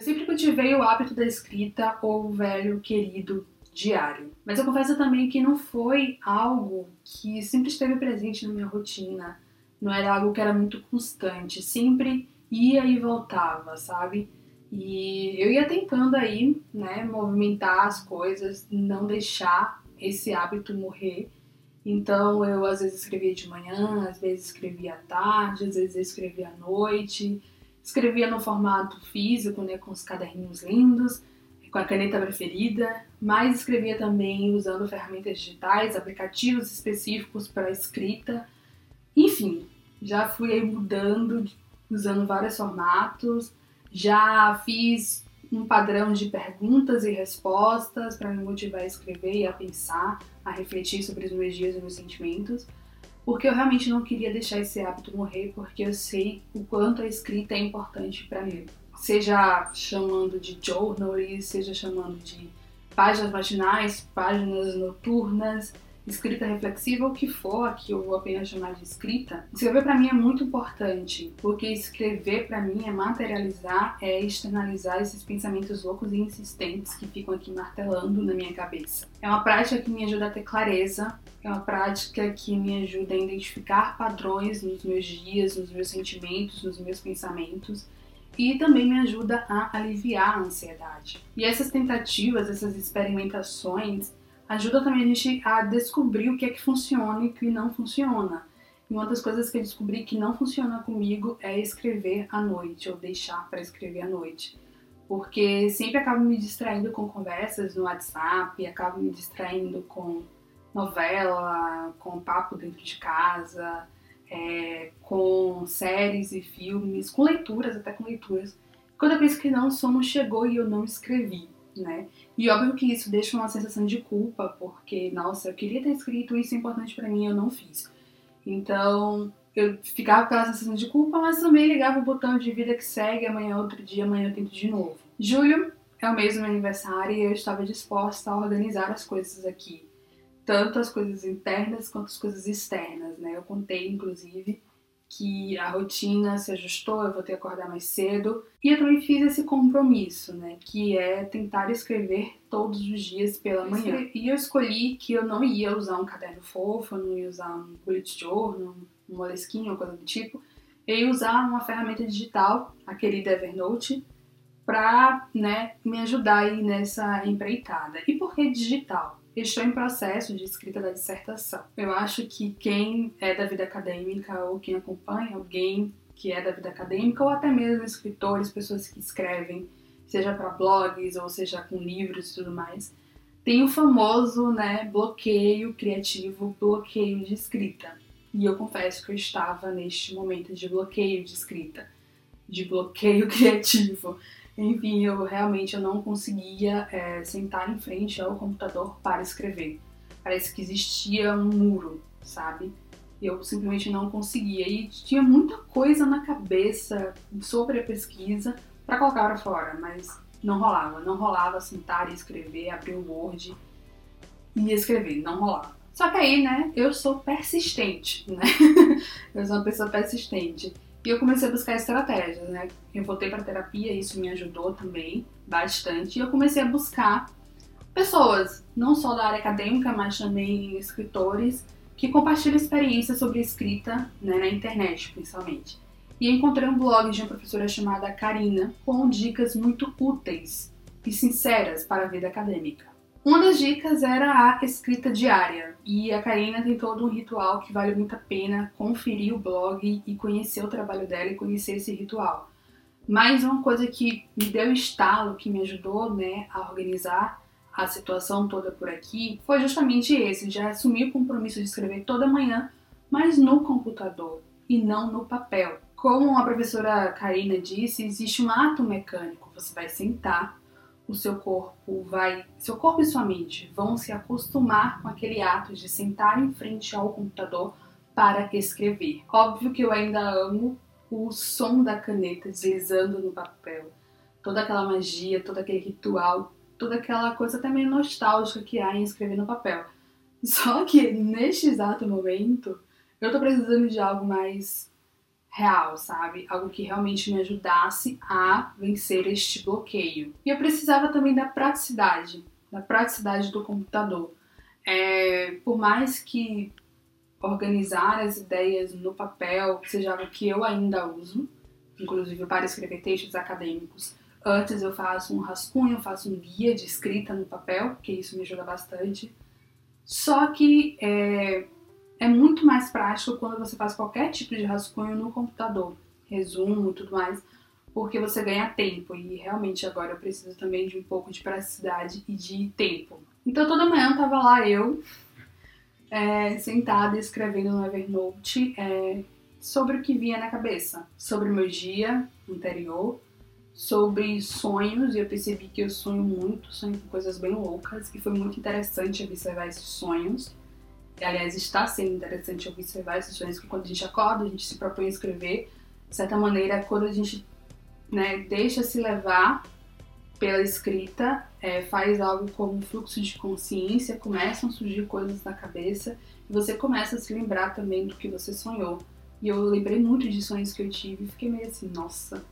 Eu sempre cultivei o hábito da escrita ou o velho querido diário. Mas eu confesso também que não foi algo que sempre esteve presente na minha rotina. Não era algo que era muito constante. Sempre ia e voltava, sabe? E eu ia tentando aí, né, movimentar as coisas, não deixar esse hábito morrer. Então eu às vezes escrevia de manhã, às vezes escrevia à tarde, às vezes escrevia à noite. Escrevia no formato físico, né, com os caderninhos lindos, com a caneta preferida, mas escrevia também usando ferramentas digitais, aplicativos específicos para escrita. Enfim, já fui aí mudando, usando vários formatos. Já fiz um padrão de perguntas e respostas para me motivar a escrever e a pensar, a refletir sobre os meus dias e meus sentimentos, porque eu realmente não queria deixar esse hábito morrer, porque eu sei o quanto a escrita é importante para mim. Seja chamando de journal, seja chamando de páginas matinais, páginas noturnas, escrita reflexiva, o que for, que eu vou apenas chamar de escrita, escrever para mim é muito importante, porque escrever para mim é materializar, é externalizar esses pensamentos loucos e insistentes que ficam aqui martelando na minha cabeça. É uma prática que me ajuda a ter clareza, é uma prática que me ajuda a identificar padrões nos meus dias, nos meus sentimentos, nos meus pensamentos e também me ajuda a aliviar a ansiedade. E essas tentativas, essas experimentações, ajuda também a gente a descobrir o que é que funciona e o que não funciona. E uma das coisas que eu descobri que não funciona comigo é escrever à noite, ou deixar para escrever à noite. Porque sempre acabo me distraindo com conversas no WhatsApp, acabo me distraindo com novela, com papo dentro de casa, é, com séries e filmes, com leituras, até com leituras. Quando eu penso que não, o sono chegou e eu não escrevi né? E óbvio que isso deixa uma sensação de culpa, porque, nossa, eu queria ter escrito isso é importante para mim, eu não fiz. Então, eu ficava com aquela sensação de culpa, mas também ligava o botão de vida que segue, amanhã é outro dia, amanhã eu tento de novo. Julho é o mês do meu aniversário e eu estava disposta a organizar as coisas aqui. Tanto as coisas internas quanto as coisas externas, né? Eu contei, inclusive, que a rotina se ajustou, eu vou ter que acordar mais cedo. E eu também fiz esse compromisso, né, que é tentar escrever todos os dias pela manhã. E eu escolhi que eu não ia usar um caderno fofo, não ia usar um bullet journal, um moleskine ou coisa do tipo. Eu ia usar uma ferramenta digital, a querida Evernote, para né, me ajudar aí nessa empreitada. E por que digital? Estou em processo de escrita da dissertação. Eu acho que quem é da vida acadêmica ou quem acompanha alguém que é da vida acadêmica ou até mesmo escritores, pessoas que escrevem, seja para blogs ou seja com livros e tudo mais, tem o famoso, né, bloqueio criativo, bloqueio de escrita. E eu confesso que eu estava neste momento de bloqueio de escrita, de bloqueio criativo. Enfim, eu realmente eu não conseguia é, sentar em frente ao computador para escrever. Parece que existia um muro, sabe? Eu simplesmente não conseguia. E tinha muita coisa na cabeça sobre a pesquisa para colocar para fora, mas não rolava. Não rolava sentar e escrever, abrir o Word e escrever. Não rolava. Só que aí, né, eu sou persistente, né? eu sou uma pessoa persistente. E eu comecei a buscar estratégias, né? Eu voltei para terapia, isso me ajudou também bastante. E eu comecei a buscar pessoas, não só da área acadêmica, mas também escritores que compartilham experiências sobre escrita né, na internet, principalmente. E encontrei um blog de uma professora chamada Karina com dicas muito úteis e sinceras para a vida acadêmica. Uma das dicas era a escrita diária, e a Karina tem todo um ritual que vale muito a pena conferir o blog e conhecer o trabalho dela e conhecer esse ritual. Mas uma coisa que me deu estalo, que me ajudou né, a organizar a situação toda por aqui, foi justamente esse, de assumir o compromisso de escrever toda manhã, mas no computador e não no papel. Como a professora Karina disse, existe um ato mecânico. Você vai sentar, o seu corpo vai, seu corpo e sua mente vão se acostumar com aquele ato de sentar em frente ao computador para escrever. Óbvio que eu ainda amo o som da caneta deslizando no papel, toda aquela magia, todo aquele ritual, toda aquela coisa até meio nostálgica que há em escrever no papel. Só que neste exato momento eu tô precisando de algo mais real, sabe? Algo que realmente me ajudasse a vencer este bloqueio. E eu precisava também da praticidade, da praticidade do computador. É, por mais que organizar as ideias no papel seja algo que eu ainda uso, inclusive para escrever textos acadêmicos, antes eu faço um rascunho, faço um guia de escrita no papel, porque isso me ajuda bastante. Só que é, é muito mais prático quando você faz qualquer tipo de rascunho no computador, resumo e tudo mais, porque você ganha tempo. E realmente agora eu preciso também de um pouco de praticidade e de tempo. Então toda manhã tava lá eu, é, sentada escrevendo no Evernote é, sobre o que vinha na cabeça, sobre o meu dia anterior, sobre sonhos, e eu percebi que eu sonho muito, sonho com coisas bem loucas, e foi muito interessante observar esses sonhos. Aliás, está sendo interessante observar esses sonhos, que quando a gente acorda, a gente se propõe a escrever. De certa maneira, quando a gente né, deixa se levar pela escrita, é, faz algo como um fluxo de consciência, começam a surgir coisas na cabeça e você começa a se lembrar também do que você sonhou. E eu lembrei muito de sonhos que eu tive e fiquei meio assim, nossa,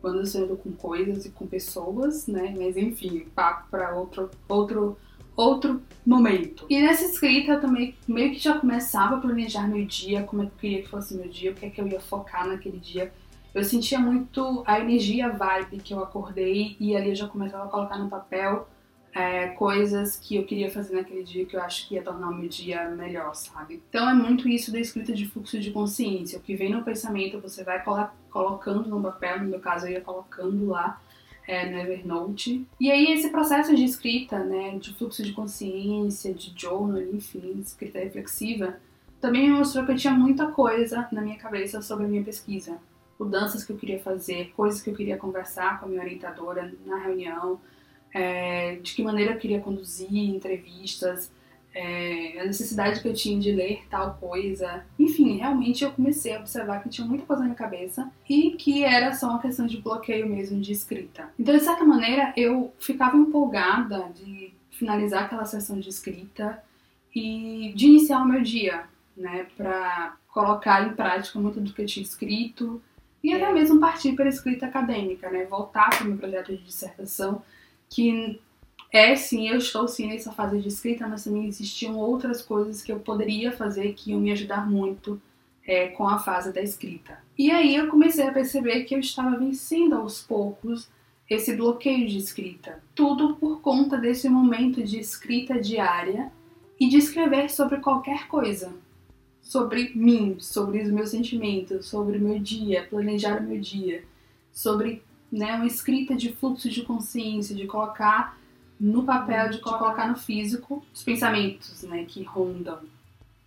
quando sonho com coisas e com pessoas, né? Mas enfim, papo para outro, outro outro momento. E nessa escrita eu também meio que já começava a planejar meu dia, como é que eu queria que fosse meu dia, o que é que eu ia focar naquele dia. Eu sentia muito a energia, a vibe que eu acordei e ali eu já começava a colocar no papel é, coisas que eu queria fazer naquele dia que eu acho que ia tornar o meu dia melhor, sabe? Então é muito isso da escrita de fluxo de consciência. O que vem no pensamento você vai colocando no papel, no meu caso eu ia colocando lá é, no Evernote. E aí esse processo de escrita, né, de fluxo de consciência, de journal, enfim, escrita reflexiva, também me mostrou que eu tinha muita coisa na minha cabeça sobre a minha pesquisa. Mudanças que eu queria fazer, coisas que eu queria conversar com a minha orientadora na reunião, é, de que maneira eu queria conduzir entrevistas, é, a necessidade que eu tinha de ler tal coisa. Enfim, realmente eu comecei a observar que tinha muita coisa na minha cabeça e que era só uma questão de bloqueio mesmo de escrita. Então, de certa maneira, eu ficava empolgada de finalizar aquela sessão de escrita e de iniciar o meu dia, né, para colocar em prática muito do que eu tinha escrito e até mesmo partir para a escrita acadêmica, né, voltar para o meu projeto de dissertação que é sim, eu estou sim nessa fase de escrita, mas também existiam outras coisas que eu poderia fazer que iam me ajudar muito é, com a fase da escrita. E aí eu comecei a perceber que eu estava vencendo aos poucos esse bloqueio de escrita. Tudo por conta desse momento de escrita diária e de escrever sobre qualquer coisa. Sobre mim, sobre os meus sentimentos, sobre o meu dia, planejar o meu dia, sobre né, uma escrita de fluxo de consciência, de colocar no papel de colocar no físico os pensamentos, né, que rondam,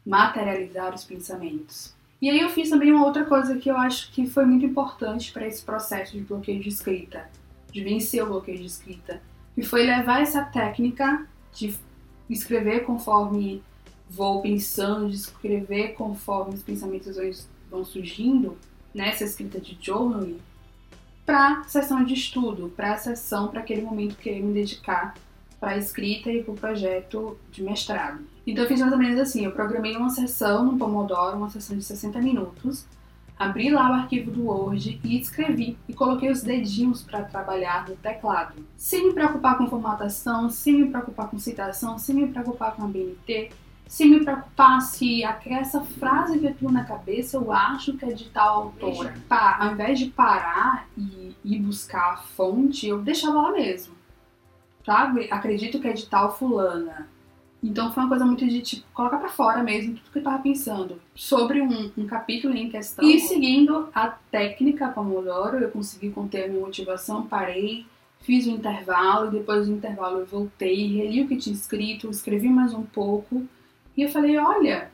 materializar os pensamentos. E aí eu fiz também uma outra coisa que eu acho que foi muito importante para esse processo de bloqueio de escrita, de vencer o bloqueio de escrita, que foi levar essa técnica de escrever conforme vou pensando, de escrever conforme os pensamentos vão surgindo, nessa escrita de journaling, para sessão de estudo, para a sessão, para aquele momento que eu ia me dedicar para a escrita e para o projeto de mestrado. Então eu fiz mais ou menos assim, eu programei uma sessão no Pomodoro, uma sessão de 60 minutos, abri lá o arquivo do Word e escrevi e coloquei os dedinhos para trabalhar no teclado. Sem me preocupar com formatação, sem me preocupar com citação, sem me preocupar com a BNT, sem me preocupar se essa frase que tenho na cabeça eu acho que é de tal autora. Ao invés de parar e ir buscar a fonte, eu deixava lá mesmo sabe? Acredito que é de tal fulana. Então foi uma coisa muito de tipo, colocar para fora mesmo tudo que eu tava pensando sobre um, um, capítulo em questão. E seguindo a técnica Pomodoro, eu consegui conter a minha motivação, parei, fiz o um intervalo, e depois do intervalo eu voltei, reli o que tinha escrito, escrevi mais um pouco, e eu falei, olha,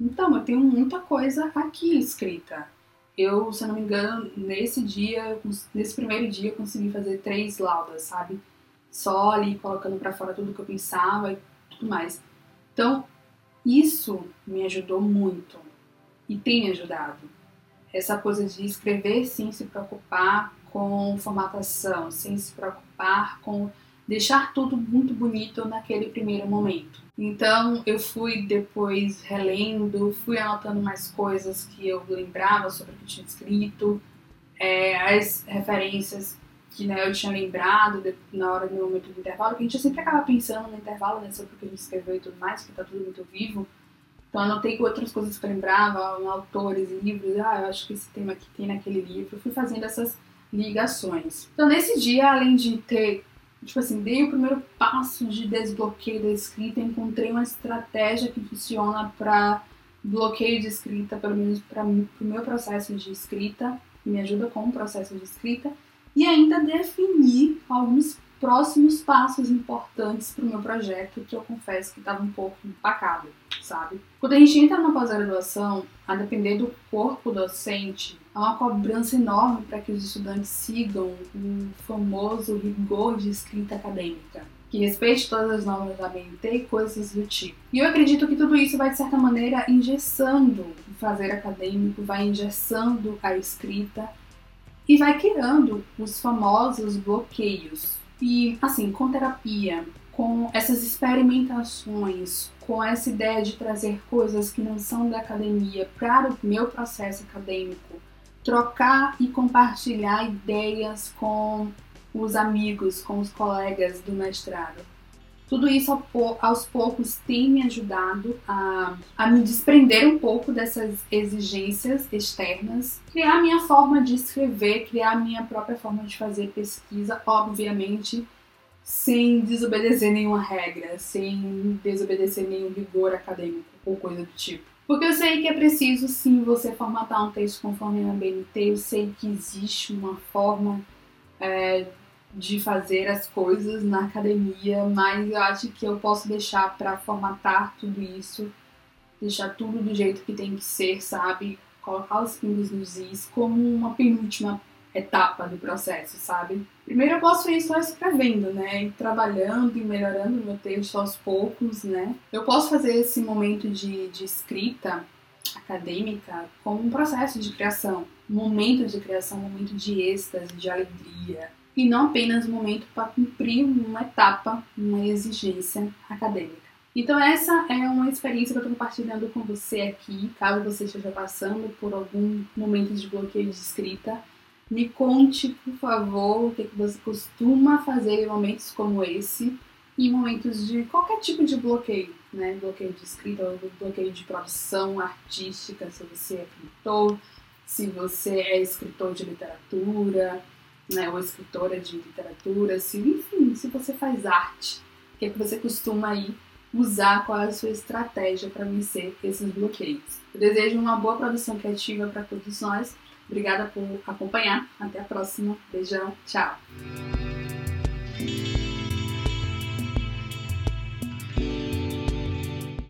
então eu tenho muita coisa aqui escrita. Eu, se eu não me engano, nesse dia, nesse primeiro dia, eu consegui fazer três laudas, sabe? só ali colocando para fora tudo que eu pensava e tudo mais. Então, isso me ajudou muito e tem me ajudado. Essa coisa de escrever sem se preocupar com formatação, sem se preocupar com deixar tudo muito bonito naquele primeiro momento. Então eu fui depois relendo, fui anotando mais coisas que eu lembrava sobre o que tinha escrito, é, as referências que né, eu tinha lembrado de, na hora do momento do intervalo, que a gente sempre acaba pensando no intervalo, né, sobre o que a gente escreveu e tudo mais, que tá tudo muito vivo. Então anotei outras coisas que eu lembrava, autores, livros, ah, eu acho que esse tema aqui tem naquele livro. Eu fui fazendo essas ligações. Então nesse dia, além de ter, tipo assim, dei o primeiro passo de desbloqueio da escrita, encontrei uma estratégia que funciona para bloqueio de escrita, pelo menos para o meu processo de escrita, me ajuda com o processo de escrita, e ainda definir alguns próximos passos importantes para o meu projeto, que eu confesso que estava um pouco empacado, sabe? Quando a gente entra na pós-graduação, a depender do corpo docente, há uma cobrança enorme para que os estudantes sigam o famoso rigor de escrita acadêmica, que respeite todas as normas da BNT e coisas do tipo. E eu acredito que tudo isso vai, de certa maneira, engessando o fazer acadêmico, vai engessando a escrita e vai criando os famosos bloqueios e assim, com terapia, com essas experimentações, com essa ideia de trazer coisas que não são da academia para o meu processo acadêmico, trocar e compartilhar ideias com os amigos, com os colegas do mestrado. Tudo isso aos poucos tem me ajudado a, a me desprender um pouco dessas exigências externas, criar minha forma de escrever, criar a minha própria forma de fazer pesquisa, obviamente sem desobedecer nenhuma regra, sem desobedecer nenhum rigor acadêmico ou coisa do tipo. Porque eu sei que é preciso sim você formatar um texto conforme a BNT, eu sei que existe uma forma é, de fazer as coisas na academia, mas eu acho que eu posso deixar para formatar tudo isso, deixar tudo do jeito que tem que ser, sabe? Colocar os pingos nos is como uma penúltima etapa do processo, sabe? Primeiro eu posso ir só escrevendo, né? E trabalhando e melhorando meu texto aos poucos, né? Eu posso fazer esse momento de, de escrita acadêmica como um processo de criação, um momento de criação, um momento de êxtase, de alegria, e não apenas um momento para cumprir uma etapa, uma exigência acadêmica. Então essa é uma experiência que eu estou compartilhando com você aqui, caso você esteja passando por algum momento de bloqueio de escrita. Me conte, por favor, o que, você costuma fazer em momentos como esse, em momentos de qualquer tipo de bloqueio, né? Bloqueio de escrita, bloqueio de produção artística, se você é pintor, se você é escritor de literatura, né, ou escritora de literatura, se, enfim, se você faz arte, o que, é que você costuma aí usar, qual é a sua estratégia para vencer esses bloqueios. Eu desejo uma boa produção criativa para todos nós. Obrigada por acompanhar. Até a próxima. Beijão. Tchau.